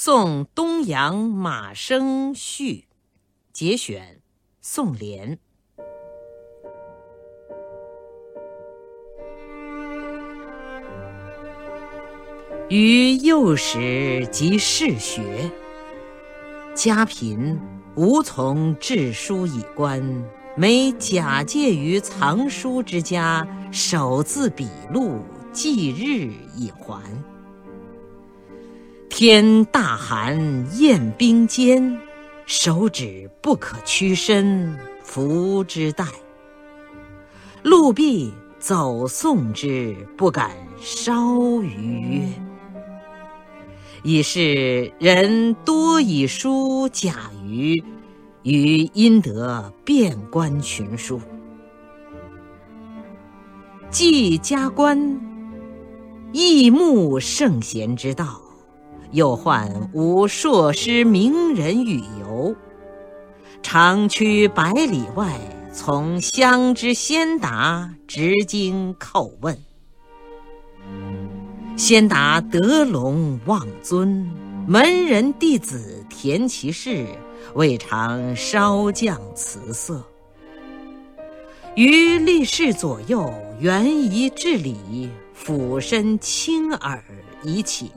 送东阳马生序节选，宋濂。于幼时即嗜学，家贫无从致书以观，每假借于藏书之家，手自笔录，记日以还。天大寒，雁冰坚，手指不可屈伸，扶之待。陆壁走送之，不敢稍逾约。已是人多以书假于，余因得遍观群书。既加官，益慕圣贤之道，又患无硕师名人与游，长驱百里外，从乡之先达，直经叩问。先达德隆望尊，门人弟子填其事，未尝稍降辞色。于立士左右，原宜致礼，俯身倾耳以请。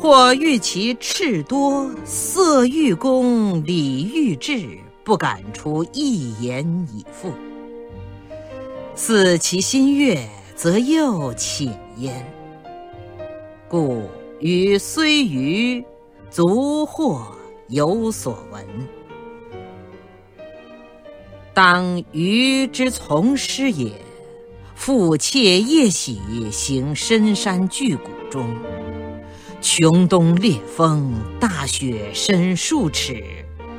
或欲其赤多，色欲公，礼欲至，不敢出一言以复。似其心悦。则又请焉，故予虽愚，足或有所闻。当余之从师也，复窃夜喜行深山巨谷中，穷冬烈风，大雪深数尺，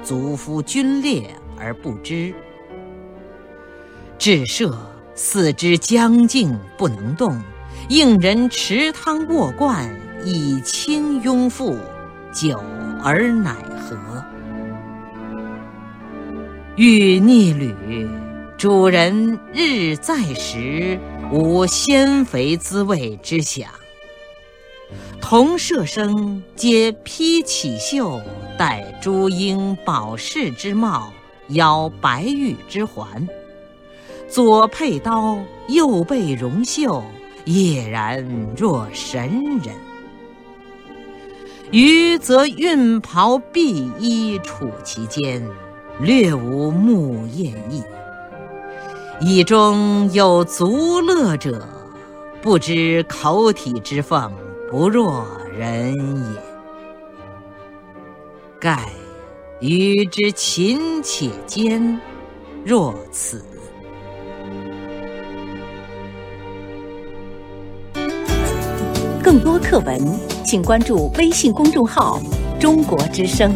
足夫皲裂而不知，至射。四肢僵劲不能动，应人持汤卧罐以清拥腹，久而乃和。欲逆旅，主人日在时，无鲜肥滋味之想。同舍生皆披绮绣，戴朱缨宝饰之帽，腰白玉之环。左佩刀，右备容袖，俨然若神人。余则运袍敝衣处其间，略无慕艳意。以中有足乐者，不知口体之奉，不若人也。盖鱼之勤且坚，若此。更多课文，请关注微信公众号“中国之声”。